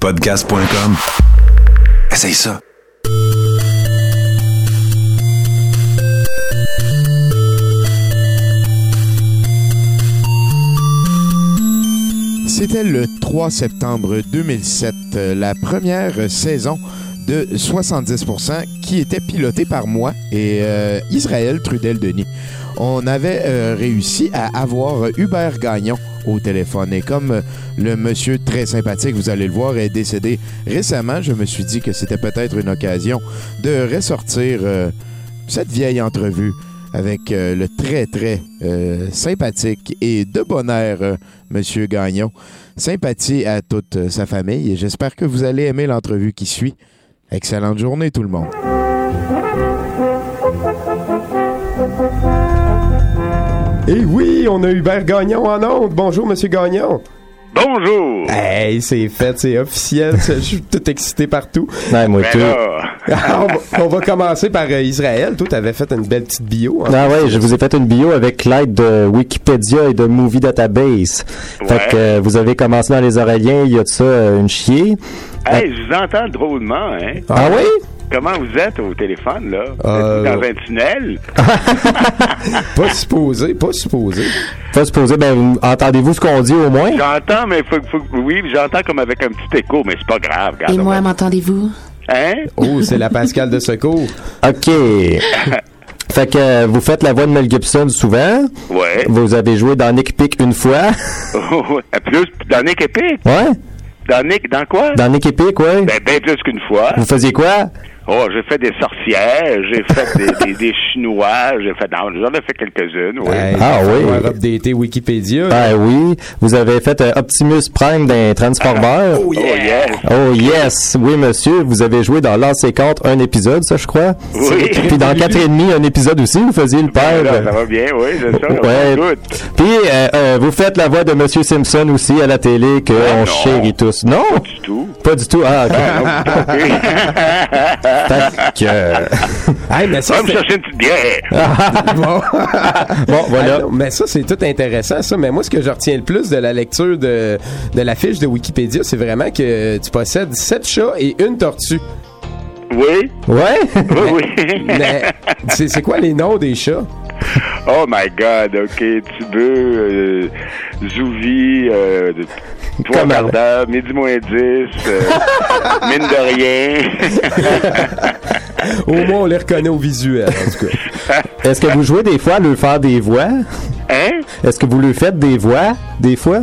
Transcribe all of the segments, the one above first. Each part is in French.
Podcast.com. Essaye ça. C'était le 3 septembre 2007, euh, la première saison de 70% qui était pilotée par moi et euh, Israël Trudel-Denis. On avait euh, réussi à avoir Hubert Gagnon au téléphone. Et comme euh, le monsieur très sympathique, vous allez le voir, est décédé récemment, je me suis dit que c'était peut-être une occasion de ressortir euh, cette vieille entrevue avec euh, le très, très sympathique et de bon air Monsieur Gagnon. Sympathie à toute sa famille et j'espère que vous allez aimer l'entrevue qui suit. Excellente journée tout le monde. Et oui, on a Hubert Gagnon en onde. Bonjour, Monsieur Gagnon. Bonjour! Hey, c'est fait, c'est officiel. Je suis tout excité partout. Ouais, moi Ben tout. là, on, va, on va commencer par euh, Israël. Toi, t'avais fait une belle petite bio. hein? Ah ouais, je vous ai fait une bio avec l'aide de Wikipédia et de Movie Database. Fait que euh, vous avez commencé dans les Oreilliens, il y a de ça euh, une chier. hey, je vous entends drôlement, hein? Ah, oui? Comment vous êtes au téléphone, là? Euh, Êtes-vous dans un tunnel? Pas supposé, pas supposé. Se poser, ben, entendez-vous ce qu'on dit au moins? J'entends, mais faut, faut, oui, j'entends comme avec un petit écho, mais c'est pas grave. regarde, Et moi, va- m'entendez-vous? Hein? Oh, c'est la Pascal de secours. OK. fait que euh, vous faites la voix de Mel Gibson souvent. Ouais. Vous avez joué dans Nick Pick une fois. plus, dans Nick Epic? ouais? Dans Nick, dans quoi? Dans Nick Pick, ouais. Ben, ben plus qu'une fois. Vous faisiez quoi? Oh, j'ai fait des sorcières, j'ai fait des, des, des chinois, j'ai fait, non, j'en ai fait quelques-unes, oui. Hey, Ah oui. updater Wikipédia. Ben oui. Vous avez fait euh, Optimus Prime d'un Transformer? Oh, yes! Oh yes, oui monsieur, vous avez joué dans Lancer contre un épisode, ça je crois. Oui. Puis dans quatre et demi un épisode aussi, vous faisiez le père. Là, ça va bien, oui, c'est ça. Ouais. Good. Puis euh, euh, vous faites la voix de Monsieur Simpson aussi à la télé que Ah, on non. chérit tous. Non, Du tout. pas du tout. Ah, ok. Ah, Fait que, euh, Hey, mais ça, Va me c'est- chercher une petite bière. bon. bon voilà. Ah non, mais ça, c'est tout intéressant, ça. Mais moi, ce que je retiens le plus de la lecture de, de la fiche de Wikipédia, c'est vraiment que tu possèdes sept chats et une tortue. Oui, Ouais? oui, oui. Mais c'est c'est quoi les noms des chats? oh my God, OK. Tubeux, euh, Zouvi, euh, quarts d'heure, midi moins dix, euh, mine de rien. Au moins, on les reconnaît au visuel, en tout cas. Est-ce que vous jouez des fois à leur faire des voix? Hein? Est-ce que vous lui faites des voix des fois?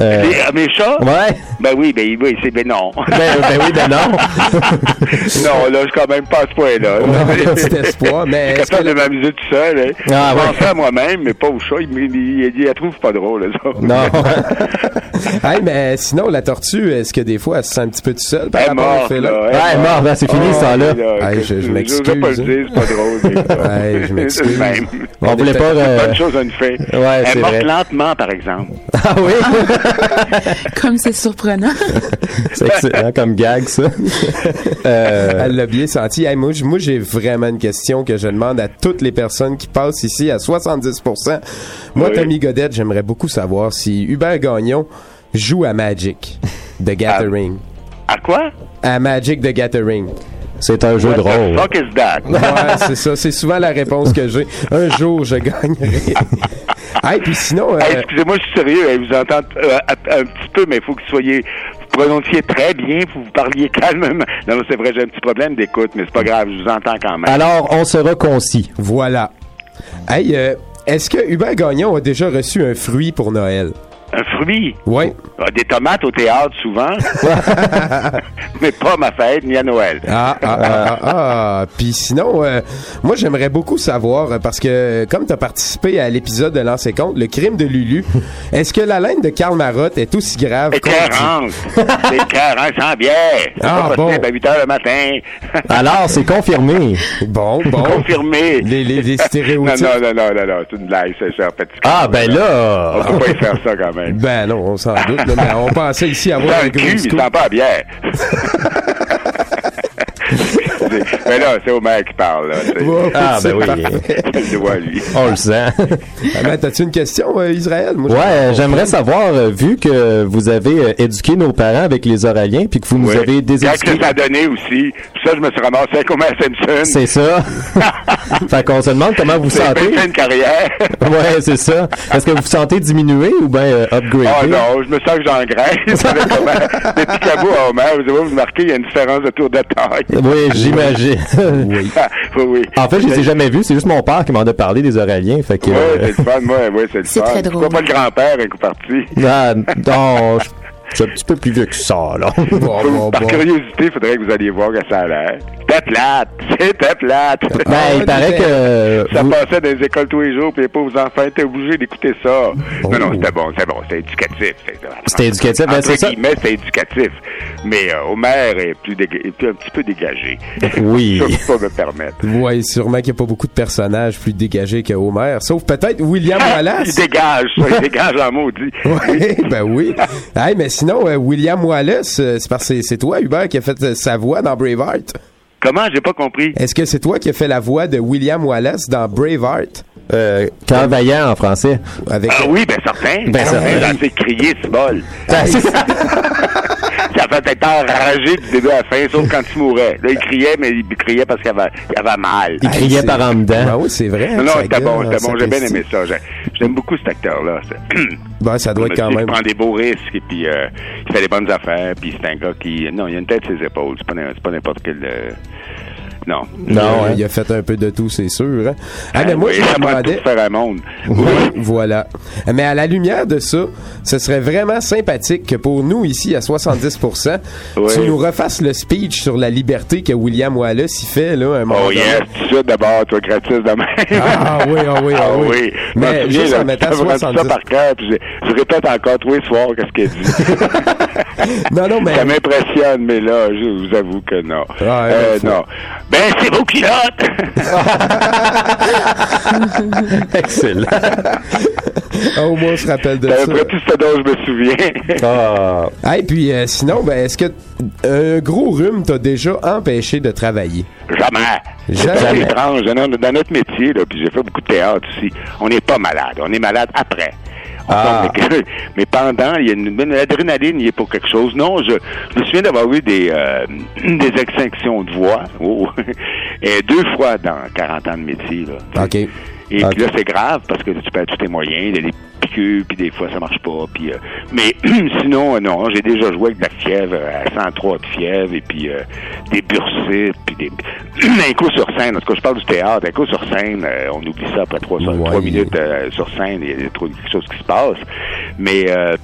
Euh, Les- ah, mes chats? Ouais. Ben oui, ben oui, c'est ben non. Ben, ben oui, ben non. non, là, je suis quand même pas à ce point-là. On a un petit espoir, mais Je suis que capable de m'amuser tout seul. Hein. Ah, je ouais. fais à moi-même, mais pas au chat. Il, il, il, il la trouve pas drôle, ça. Non. Hey, mais sinon, la tortue, est-ce que des fois, elle se sent un petit peu tout seule par rapport au félin? là. Ah, elle est morte, ben, c'est fini, ce temps-là. Hey, je- je Je m'excuse, veux pas le dire, c'est pas drôle. Hey, je m'excuse. On voulait pas. euh, Bonne chose à une fée. Ouais, Elle c'est est morte vrai. lentement, par exemple. Ah oui? Comme c'est surprenant. c'est excellent comme gag, ça. Euh, Elle l'a bien senti. Hey, moi, j'ai vraiment une question que je demande à toutes les personnes qui passent ici à 70%. Moi, Oui. Tommy Godette, j'aimerais beaucoup savoir si Hubert Gagnon joue à Magic The Gathering. À quoi? À Magic The Gathering. c'est un jeu de What rôle. the fuck is that? Ouais, c'est ça. C'est souvent la réponse que j'ai. Un jour, je gagnerai. hey, puis sinon, euh, Hey, excusez-moi, je suis sérieux. hey, vous entends euh, un petit peu, mais il faut que vous soyez. Vous prononciez très bien, que vous parliez calmement. Non, c'est vrai, j'ai un petit problème d'écoute, mais c'est pas grave, je vous entends quand même. Alors, on sera concis. voilà. Hey, euh, est-ce que Hubert Gagnon a déjà reçu un fruit pour Noël? Un fruit? Oui. Ah, Des tomates au théâtre, souvent. mais pas ma fête, ni à Noël. Ah, ah, ah, ah, ah. Puis sinon, euh, moi, j'aimerais beaucoup savoir, euh, parce que comme tu as participé à l'épisode de Lancer Compte, le crime de Lulu, est-ce que la laine de Karl Marotte est aussi grave qu'on dit? Écœurante. C'est écœurant sans bière. C'est Ah, bon. à 8 heures le matin. Alors, c'est confirmé. Bon, bon. Confirmé. Les, les, les Non, stéréotypes. non, non, non, non, non, c'est une blague, c'est ça, petit. Ah, ben On là. peut pas y faire ça quand même. Ben non, on s'en doute, mais on pensait ici avoir un gros cul, il sent pas bière. C'est- Mais là, c'est Homer qui parle, là. c'est- Ah, c'est ben oui. Je vois, lui. On le sent. Ah, ben, T'as-tu une question, euh, Israël? Moi, Ouais, j'aimerais savoir, euh, vu que vous avez euh, éduqué nos parents avec les Oraliens, puis que vous nous Oui. avez Quand que déséduqués. ça a donné aussi. Puis ça, je me suis ramassé avec Homer Simpson. C'est ça. fait qu'on se demande comment vous C'est sentez. une une carrière. Ouais, c'est ça. Est-ce que vous vous sentez diminué ou bien euh, upgradé? Oh non, je me sens que j'engraisse. Depuis Cabot à Homer, vous avez remarqué, il y a une différence de tour de taille. Oui, j'imagine. Oui. oui, en fait, je les ai jamais vus. C'est juste mon père qui m'en a parlé des Oraliens. Fait que. Oui, euh, c'est le fun, moi, oui, c'est le fun. très drôle. Pourquoi pas le grand-père, un coup parti? ah, non, suis un petit peu plus vieux que ça, là. Bon, bon, Par bon. curiosité, il faudrait que vous alliez voir que ça a l'air. C'était plate, c'était plate. Ben, il paraît que. Ça vous- passait dans les écoles tous les jours, puis les pauvres enfants étaient obligés d'écouter ça. Non, non, c'était bon, c'était bon, c'était éducatif. C'était éducatif, ben, c'est ça. guillemets, c'était éducatif. Mais euh, Homer est plus, déga- est plus un petit peu dégagé. Oui. Ça, je peux pas me permettre. Ouais, sûrement qu'il n'y a pas beaucoup de personnages plus dégagés que Homer, sauf peut-être William Il Wallace. dégage, ça, il dégage en maudit. Ouais, ben oui. Hey, mais sinon, euh, William Wallace, euh, c'est parce que c'est- toi, Hubert, qui a fait euh, sa voix dans Braveheart. Comment? J'ai pas compris. Est-ce que c'est toi qui as fait la voix de William Wallace dans Braveheart? Euh, Cœur vaillant en français. Avec... Ah oui, ben certain. Ben, certain. Ça fait crier, ce bol. C'est- Ça fait être enragé du début à la fin, sauf quand il mourait. Là, il criait, mais il criait parce qu'il avait, il avait mal. Il criait par en dedans. Ben oui, c'est vrai. Non, non, c'était bon, c'était bon. ça J'ai bien aimé ça. J'ai- J'aime beaucoup cet acteur-là. Ben, ça doit être quand même. Il prend des beaux risques et puis euh, il fait des bonnes affaires. Puis c'est un gars qui. Non, il a une tête sur ses épaules. C'est pas, pas n'importe quel. euh, Non. Non, hein. il a fait un peu de tout, c'est sûr. hein. Ah, mais moi, Oui, je me demandais... faire un monde. Voilà. Mais à la lumière de ça, ce serait vraiment sympathique que pour nous, ici, à 70%, Oui. tu nous refasses le speech sur la liberté que William Wallace y fait, là, un moment Oh yes, tout ça d'abord, toi, gratis de même. Ah oui, ah oui, ah oui. Je me Mais juste là, en mettant tu t'as appris 70. ça par cœur, puis je, je répète encore tous les soirs qu'est-ce qu'il dit. Non, non, mais... Ça m'impressionne, mais là, je vous avoue que non. Ah, Euh, non. Ben, c'est vos culottes! Excellent. Ah, au moins, on se rappelle de C'est à ça. près tout ce dont je me souviens? Ah, Hey, puis euh, sinon, ben, est-ce que un gros rhume t'a déjà empêché de travailler? Jamais. C'est Jamais. étrange. Dans, dans notre métier, là, puis j'ai fait beaucoup de théâtre aussi, on n'est pas malade. On est malade après. Ah. mais, mais pendant, il y a une, une adrénaline, il est pour quelque chose. Non, je, je me souviens d'avoir eu des, euh, des extinctions de voix. Oh. Et deux fois dans 40 ans de métier. Là. OK. Et puis là, c'est grave parce que tu perds tous tes moyens, il y a des piqûres, puis des fois, ça marche pas. Puis, euh, mais sinon, euh, non, j'ai déjà joué avec de la fièvre, euh, à 103 de fièvre, et puis euh, des bursites, puis des... un coup sur scène, en tout cas, je parle du théâtre, un coup sur scène, euh, on oublie ça après trois, Ouais. trois minutes euh, sur scène, il y a trop quelque chose qui se passe. Mais, euh,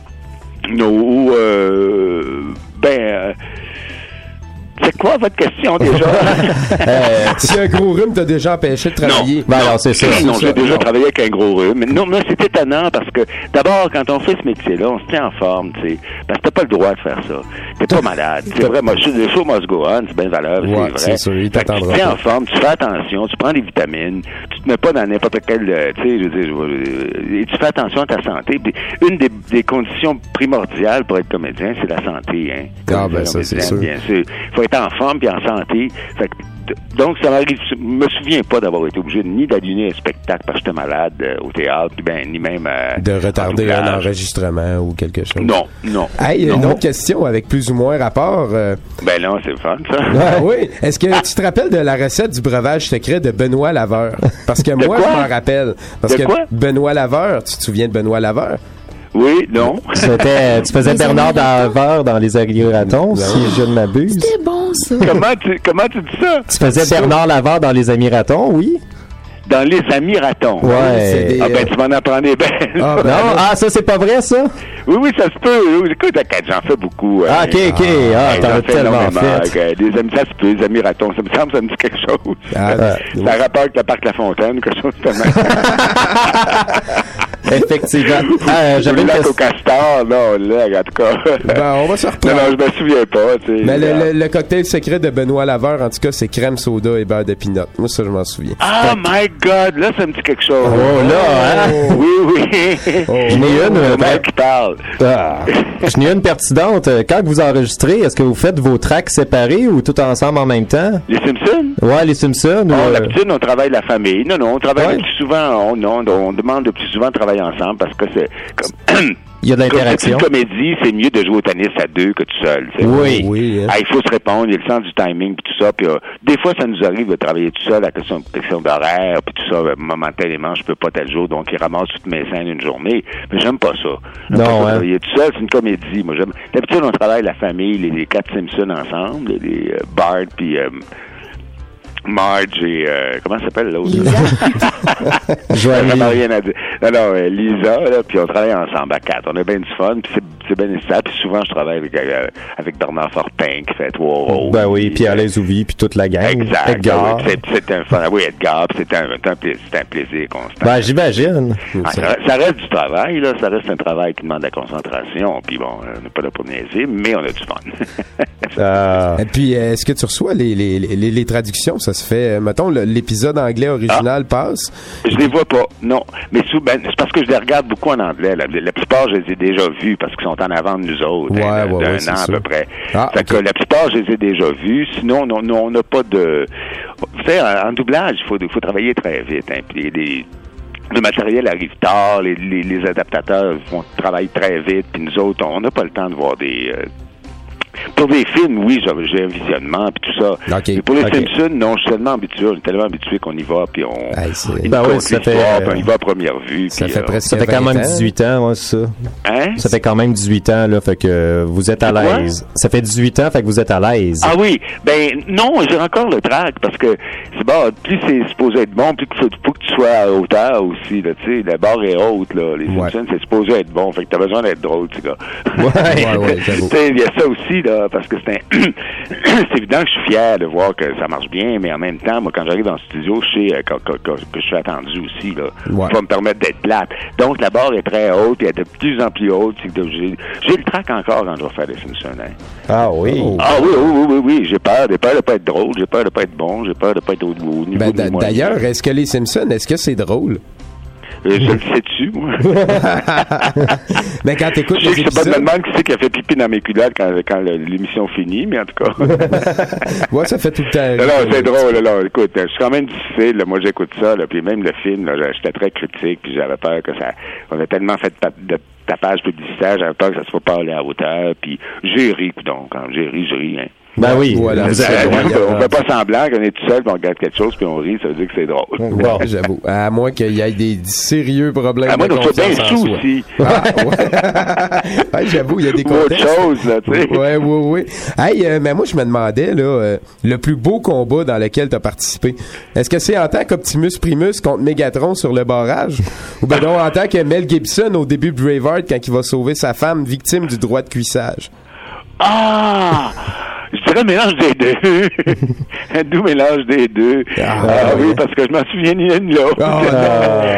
no, euh, ben... c'est quoi votre question déjà? euh, Si un gros rhume t'a déjà empêché de travailler. ben alors, c'est ça. Non, j'ai déjà Non. travaillé avec un gros rhume. Mais non, mais c'est étonnant parce que d'abord, quand on fait ce métier-là, on se tient en forme, tu sais. Parce que t'as pas le droit de faire ça. T'es pas malade. C'est vrai, moi, je- le show must go on, c'est bien valeur, Ouais, c'est vrai. c'est sûr, il Fait que tu te tiens en forme, tu fais attention, tu prends des vitamines, tu te mets pas dans n'importe quel, euh, tu sais, je veux dire, euh, et tu fais attention à ta santé. Puis une des, des conditions primordiales pour être comédien, c'est la santé, hein. Ah, ben, ça, Comédien, c'est sûr. Bien sûr. Faut être en forme puis en santé. Fait que, d- donc, ça m'arrive. Je me souviens pas d'avoir été obligé ni d'annuler un spectacle parce que j'étais malade euh, au théâtre, ben, ni même. euh, De retarder en un enregistrement ou quelque chose. Non, non. Hey, une non. autre question avec plus ou moins rapport. euh, Ben non, c'est le fun, ça. Ah oui. Est-ce que tu te rappelles de la recette du breuvage secret de Benoît Laveur? Parce que moi, quoi? je m'en rappelle. Parce De que quoi? Benoît Laveur, tu te souviens de Benoît Laveur? Oui, non. C'était, tu faisais Bernard. Daveur dans les Amératons, si je ne m'abuse. C'était bon, comment, tu, comment tu dis ça? Tu faisais Bernard Laveur dans les Amératons, oui? Dans les amis ratons. Ouais. des- Ah ben, tu m'en apprends des belles. Ah, ben, Non, ah, ça, c'est pas vrai, ça? Oui, oui, ça se peut. Écoute, j'en fais beaucoup. euh, Ah, ok, ok. Ah, ouais, t'en as tellement fait. Euh, Des amis, ça se peut, des amis ratons. Ça me semble, ça me dit quelque chose. Ah, Ouais. Ça a rapport avec le parc La Fontaine, quelque chose de même. Effectivement. Ah, j'avais une question. au castor, non, là, en tout cas. Ben, on va se non, reprendre. non, je me souviens pas, tu sais. Mais le, le- le cocktail secret de Benoît Laveur, en tout cas, c'est crème soda et beurre de pinot. Moi, ça, je m'en souviens. Ah, my God, là, ça me dit quelque chose. Oh là, hein? Oui, oui. J'en ai une, euh, Le mec qui parle. Ah. Je n'ai une pertinente. Euh, Quand vous enregistrez, est-ce que vous faites vos tracks séparés ou tout ensemble en même temps? Les Simpsons? Ouais, les Simpsons euh, D'habitude, on travaille la famille. Non, non, on travaille Ouais. le plus souvent. On, non, on demande le plus souvent de travailler ensemble parce que c'est comme. Il y a de Comme c'est l'interaction. une comédie, c'est mieux de jouer au tennis à deux que tout seul. tu sais. Oui. Oui, hein. Ah, il faut se répondre, il y a le sens du timing puis tout ça. Puis euh, des fois, ça nous arrive de travailler tout seul à question, question d'horaire puis tout ça. euh, momentanément, je peux pas tel jour, donc il ramasse toutes mes scènes une journée. Mais j'aime pas ça. Non, pas hein. Travailler tout seul, c'est une comédie. Moi, j'aime. D'habitude, on travaille la famille, les, les quatre Simpsons ensemble, les, les, euh, Bart puis euh, Marge et euh, comment ça s'appelle l'autre? Lisa. Ça n'a rien à dire. Non, non, euh, Lisa, là, puis on travaille ensemble à quatre. On a bien du fun, puis c'est, c'est bien nécessaire. Puis souvent, je travaille avec, euh, avec Bernard Fortin, qui fait trois rôles. Ben oui, puis Alain Zouvi, puis toute la gang. Exact. Edgar. Oui, c'est, c'est un fun. Oui, Edgar, puis c'est un, c'est un, plaisir, c'est un plaisir constant. Ben, j'imagine. Ah, ça, ça reste du travail, là. Ça reste un travail qui demande de la concentration. Puis bon, euh, on n'est pas là pour niaiser, mais on a du fun. Ah. Et puis, euh, est-ce que tu reçois les, les, les, les traductions? Ça se fait, mettons, l'épisode anglais original passe? Je les vois pas, non. Mais sous, ben, c'est parce que je les regarde beaucoup en anglais. La, la plupart, je les ai déjà vus parce qu'ils sont en avant de nous autres. Ouais, hein, ouais, d'un ouais, an à sûr. peu près. Ah, fait ok. que la plupart, je les ai déjà vus. Sinon, non, non, on n'a pas de... Vous savez, en, doublage, il faut, faut travailler très vite. Hein, puis le matériel arrive tard, les, les, les adaptateurs font travailler très vite, puis nous autres, on n'a pas le temps de voir des... euh, pour des films, oui, j'ai un visionnement puis tout ça. Mais pour les ok. Simpsons, non, je suis tellement habitué, on est tellement habitué qu'on y va, puis on, Hey, c'est- il Ben ça fait, l'histoire, euh, puis on y va à première vue. Ça fait euh, presque Ça fait quand 20 même ans. 18 ans, ouais, c'est ça. Hein? Ça fait quand même 18 ans, là, fait que vous êtes à l'aise. Ça fait 18 ans, fait que vous êtes à l'aise. Ah oui, ben non, j'ai encore le track parce que c'est bon, plus c'est supposé être bon, plus il faut, faut que tu sois à hauteur aussi, là, tu sais, la barre est haute, là. Les Ouais. Simpsons, c'est supposé être bon, fait que t'as besoin d'être drôle, tu gars. Ouais, ouais, sais, il y a ça aussi, là, parce que c'est un... c'est évident que je suis fier de voir que ça marche bien, mais en même temps, moi, quand j'arrive dans le studio, je sais euh, que, que- que- que je suis attendu aussi, là. Ouais. Pour me permettre d'être plate. Donc, la barre est très haute, et elle est de plus en plus haute. J'ai j'ai le track encore quand je vais faire les Simpsons, hein. Ah oui. Ah oui, oui, oui, oui, oui. J'ai peur. J'ai peur de pas être drôle. J'ai peur de pas être bon. J'ai peur de pas être au, au niveau Ben. D'ailleurs, est-ce que les Simpsons, est-ce que c'est drôle? Euh, je le sais-tu, moi? Ben, quand t'écoutes Je sais les que c'est pas de me épisodes, demander qui c'est qui a fait pipi dans mes culottes quand, l'émission finit, mais en tout cas. ouais, ça fait tout le temps. non, non, c'est drôle, là. Écoute, je suis quand même difficile. là. Moi, j'écoute ça, là. Puis même le film, là, j'étais très critique, puis j'avais peur que ça... On a tellement fait de, pa- de tapage publicitaire, j'avais peur que ça se soit pas aller à hauteur, puis j'ai ri, donc. Quand j'ai ri, je ris, hein. Ben oui. Voilà. Vous on hein. fait pas semblant qu'on est tout seul, puis on regarde quelque chose, puis on rit, ça veut dire que c'est drôle. Bon. J'avoue. À moins qu'il y ait des sérieux problèmes À moi, de on soit bien sous aussi. Ah, ouais. J'avoue, il y a des Ou autre contextes. chose, là, tu sais. Ouais, ouais, ouais. Hey, euh, mais moi, je me demandais, là, euh, le plus beau combat dans lequel tu as participé. Est-ce que c'est en tant qu'Optimus Primus contre Megatron sur le barrage? Ou ben non, en tant que Mel Gibson au début de Braveheart quand il va sauver sa femme victime du droit de cuissage? Ah! Je dirais un mélange des deux. un doux mélange des deux. Ah, Ah, ouais. oui, parce que je m'en souviens ni l'un ni l'autre. Ah,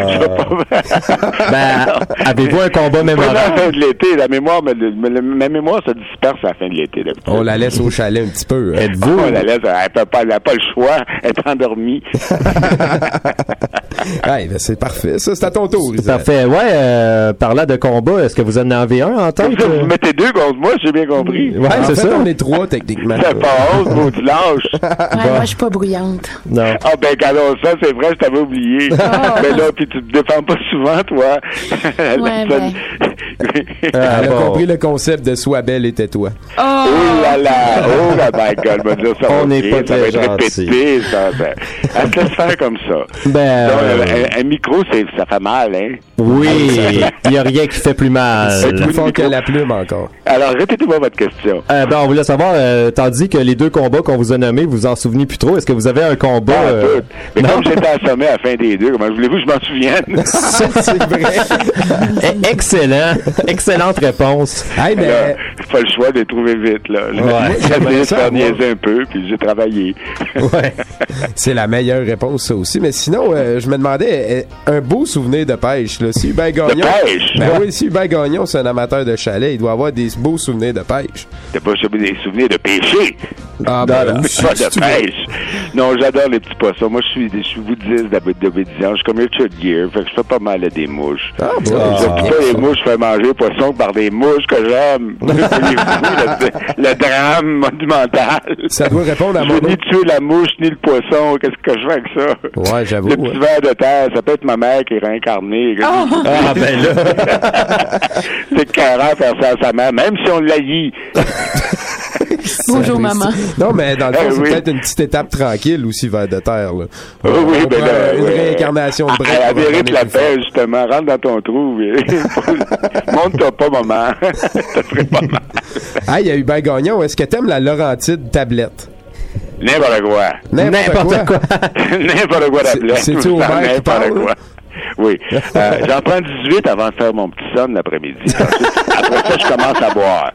Je vais pas... Ben, avez-vous un combat Pas à la mémorable? fin de l'été, la mémoire, ma mémoire se disperse à la fin de l'été. On la laisse au chalet un petit peu. hein. Êtes-vous? On la laisse, elle peut pas, elle n'a pas le choix, elle est endormie. Hey, ben, c'est parfait. Ça, c'est à ton tour. Parfait. Ouais, euh, parlant de combat, est-ce que vous en avez un en tête? Ça, euh? vous mettez deux contre moi, j'ai bien compris. Ouais, En c'est fait, ça. on est trois, techniquement. Ça passe, beau du lâche. Ouais, moi, je suis pas bruyante. Non. Ah ben alors ça, c'est vrai, je t'avais oublié. Mais là, puis tu te défends pas souvent, toi. La Ouais, personne- Ah, Elle a bon. compris le concept de Sois belle et tais-toi. Oh! Oh là là, oh là, my God, me dire ça. On va n'est pas ça très va être répété, ça. ça. Elle se laisse faire comme ça. Ben, Donc, euh, un, un micro, c'est, ça fait mal, hein? oui, il n'y a rien qui fait plus mal. C'est plus fort que la plume encore. Alors, répétez-moi votre question. Euh, ben, on voulait savoir, euh, tandis que les deux combats qu'on vous a nommés, vous vous en souvenez plus trop, est-ce que vous avez un combat... En euh. Mais non? comme j'étais assommé à la fin des deux, comment voulez-vous que je m'en souvienne? Ça, c'est vrai. Eh, Excellent. Excellente réponse. Hey, mais... Là, j'ai pas le choix de les trouver vite, là. J'ai j'aimerais de faire niaiser un peu, puis j'ai travaillé. Ouais. C'est la meilleure réponse, ça aussi. Mais sinon, euh, je me demandais, euh, un beau souvenir de pêche, là. Si Hubert Gagnon... pêche? Ben oui, si Hubert Gagnon, c'est un amateur de chalet, il doit avoir des beaux souvenirs de pêche. T'as pas des souvenirs de pêcher? Ah, Non, ben, non, pas de pêche. Non, j'adore les petits poissons. Moi, je suis, je suis bouddhiste d'obédience. Je suis comme Richard Gere, fait que je fais pas mal à des mouches. Ah, bon. Surtout pas les mouches, je fais manger les poissons par des mouches que j'aime. le, le drame monumental. Ça doit répondre à Je mon veux ni tuer la mouche ni le poisson. Qu'est-ce que je fais avec ça? Ouais, j'avoue. Le petit ouais. verre de terre, ça peut être ma mère qui est réincarnée. Ah, ben là. C'est carré faire ça à sa mère, même si on l'haït. Bonjour, maman. Non, mais dans le fond, Eh c'est oui. peut-être une petite étape tranquille aussi vers de terre. Là. Oui, oui, ben là, une ouais. réincarnation de break. À la la paix, justement. Rentre dans ton trou. et- Monte-toi pas, maman. ça ferait pas mal. Ah, il y a Hubert Gagnon. Est-ce que t'aimes la Laurentide tablette? N'importe quoi. N'importe quoi. N'importe quoi C'est- d'appeler. c'est-tu Homer qui parle, quoi. Oui. Euh, J'en prends 18 avant de faire mon petit son l'après-midi. Après ça, je commence à boire.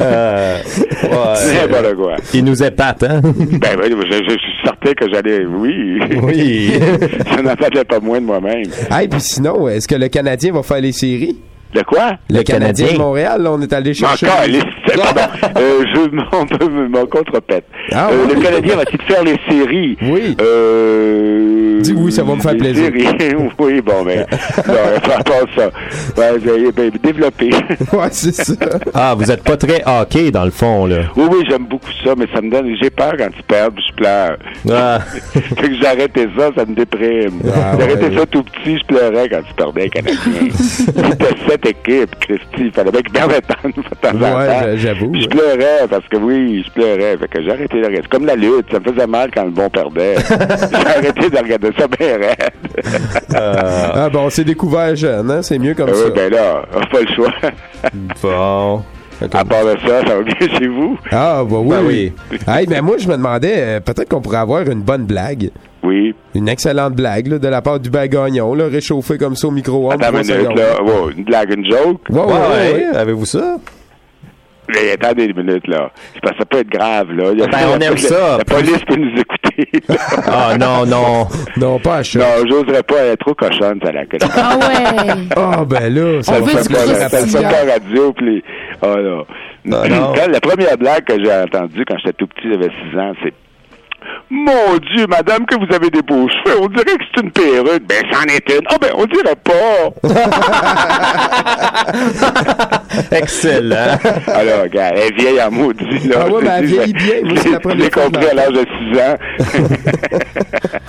Euh, ouais. N'importe quoi. Il nous épate, hein? Ben oui, je, je suis certain que j'allais... Oui. Oui. ça n'en fallait pas moins de moi-même. Ah, et puis sinon, est-ce que le Canadien va faire les séries? De quoi? Le, Canadien. Canadien. de Montréal, là, on est allé chercher. Encore, les... pardon, euh, je m'en contrepète. Ah, Euh, le Canadien va-t-il faire les séries? Oui. Euh... Dis oui, ça va me faire les plaisir. séries? oui, bon, mais... non, pas ça. Ben, ben, développer. Ouais, c'est ça. Ah, vous êtes pas très hockey, dans le fond, là. oui, oui, j'aime beaucoup ça, mais ça me donne... J'ai peur quand ils perdent, puis je pleure. Ah. fait que arrêté ça, ça me déprime. Ah, ouais. ça tout petit, je pleurais quand ils perdaient. C'était cette équipe, Christy. Il fallait bien qu'ils perdent de temps de temps en Ouais, j'avoue. Je ouais. pleurais parce que oui, je pleurais. Fait que j'ai arrêté de regarder. C'est comme la lutte, ça me faisait mal quand le bon perdait. j'ai arrêté de regarder ça bien raide. Ah, bon, on s'est découvert jeune, hein? C'est mieux comme Ah ça. oui, ben là, on a pas le choix. Bon. À part de ça, ça va bien chez vous? Ah, bah oui. Ben oui. Hey, mais moi, je me demandais, euh, peut-être qu'on pourrait avoir une bonne blague. Oui. Une excellente blague, là, de la part du Gagnon, là, réchauffé comme ça au micro-ondes. Attends une minute, là. Wow, une blague, une joke? Ouais, ouais, Ouais, ouais, ouais. Avez-vous ça? Mais attendez une minute, là. C'est parce que ça peut être grave, là. Il y a- Ben, on la- aime la- ça. La police peut nous écouter. Ah, non, non. Non, pas à choc. non, j'oserais pas. Est trop cochonne, ça, la. Ah ouais. Ah, ben là, ça On du plaisir à Ça fait pas radio, puis. Oh. Ah, non. Quand- la première blague que j'ai entendue quand j'étais tout petit, j'avais 6 ans, c'est Mon Dieu, madame, que vous avez des beaux cheveux. On dirait que c'est une perruque. Ben, c'en est une. Ah, ben, on dirait pas. Excellent. Alors, regarde, elle est vieille en maudit, là. Ah ouais, mais elle vieillit bien. Moi, c'est je compris à l'âge de 6 ans.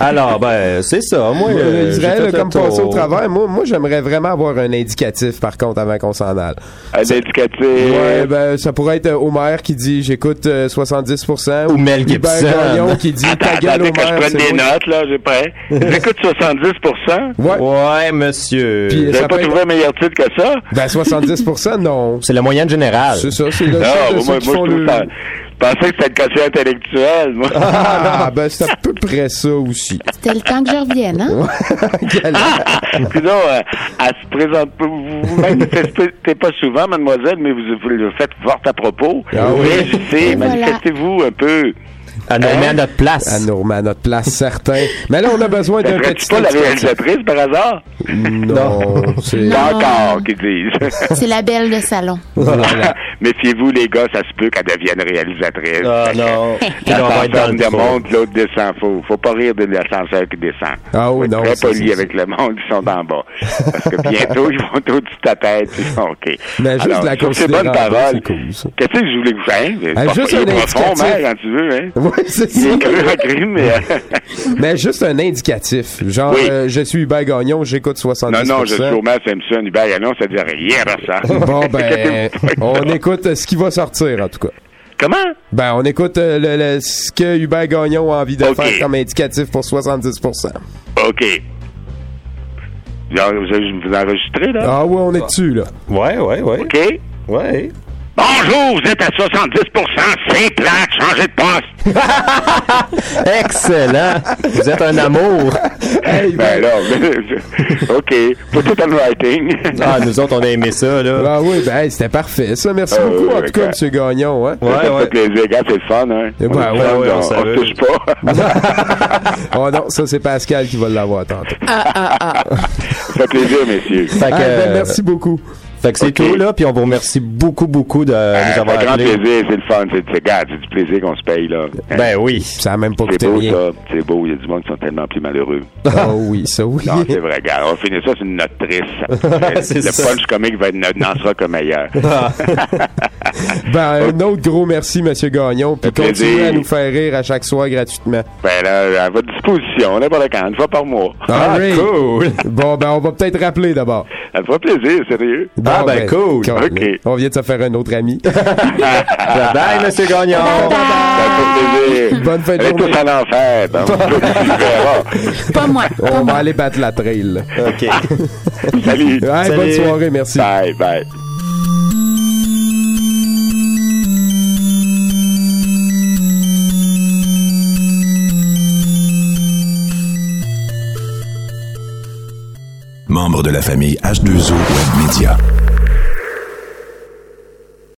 Alors, ben, c'est ça. Moi, Euh, euh, Israël j'ai comme passé au travers. Moi, moi j'aimerais vraiment avoir un indicatif, par contre, avant qu'on s'en aille. Un indicatif. Ouais, ben, ça pourrait être euh, Homer qui dit j'écoute euh, 70%. Ou Mel Hubert Gibson. Gagnon qui dit ta Attends, gueule, attendez que je Homer. prenne des notes, là, j'ai prêt. J'écoute 70 Ouais. Ouais, monsieur. Puis, Vous ça n'avez pas trouvé un meilleur titre que ça? Ben, 70%, non. C'est la moyenne générale. C'est ça, c'est le Non, moi, ceux moi, qui je le... ça... Je pensais que c'était le quotient intellectuel, moi. Ah, ben, c'est à peu près ça aussi. C'était le temps que je revienne, hein? Sinon, euh, elle se présente pas. Vous- faites pas souvent, mademoiselle, mais vous, vous le faites fort à propos. Ah oui. Réagissez, Et voilà. manifestez-vous un peu. À nous Hein? met à notre place. À nous remet à notre place, certain. Mais là, on a besoin d'un petit pas la réalisatrice, par hasard? Non, c'est... Pas encore, qu'ils disent. C'est la belle de salon. Voilà. Méfiez-vous, les gars, ça se peut qu'elle devienne réalisatrice. Ah, non. L'ascenseur monte, l'autre descend. Faut, faut pas rire de l'ascenseur qui descend. Ah oui, non, Très poli c'est- avec le monde qui sont en bas. Parce que bientôt, ils vont au-dessus de ta tête. OK. Mais juste la c'est cool, ça. Qu'est-ce que je voulais vous faire? C'est juste un profond, indicatif. mère, quand tu veux, hein? Ouais, c'est Il ça. est cru en crime, mais... euh, Mais juste un indicatif. Genre, Oui. euh, je suis Hubert Gagnon, j'écoute 70%. non, non, je suis Homer Simpson, Hubert Gagnon, ça dit rien à ça. Bon, ben, on écoute euh, ce qui va sortir, en tout cas. Comment? Ben, on écoute euh, le, le- ce que Hubert Gagnon a envie de faire comme indicatif pour 70%. OK. Genre, Vous vous enregistrez, là? Ah ouais, on est dessus, là. Ouais, ouais, ouais. OK? Ouais. Bonjour, vous êtes à 70% c'est plate, changez de poste. Excellent. Vous êtes un amour. ben là, OK, put it on writing. Ah, nous autres, on a aimé ça, là. Ah oui, ben hey, c'était parfait. Ça, merci Ah beaucoup en tout cas. M. Gagnon. Hein? Ouais, ça ouais. fait plaisir, gars, c'est le fun, hein. Ben, On- ouais, on- ouais, on touche pas. oh non, ça c'est Pascal qui va l'avoir tantôt. ça fait plaisir, messieurs. Fait que, Ah, ben, merci beaucoup. Fait que c'est tout, là, puis on vous remercie beaucoup, beaucoup de Euh, nous ça avoir grand plaisir, c'est le fun. C'est, c'est, gars, c'est du plaisir qu'on se paye, là. Hein? Ben oui. Ça a même pas c'est coûté beau, rien. ça. C'est beau. Il y a du monde qui sont tellement plus malheureux. Oh oui, ça oui. Non, c'est vrai, gars. On finit ça sur une note triste. C'est le ça. punch comique va être n'en sera comme meilleur. Ben, un autre gros merci, M. Gagnon. Puis continuez à nous faire rire à chaque soir gratuitement. ben là, à votre disposition, n'importe quand, une fois par mois. Ah, cool. Bon, ben, on va peut-être rappeler d'abord. Ça me fera plaisir, sérieux. Bon, Ah, ben, cool. con- Ok. On vient de se faire un autre ami. Bye, Monsieur Gagnon. Fait plaisir. Bonne fin de journée. tous en enfer. Ben, on verra. Pas moi. Pas On va moi. aller battre la trail. OK. Salut. Ouais, Salut. bonne soirée, merci. Bye, bye. Membre de la famille H2O Web Media.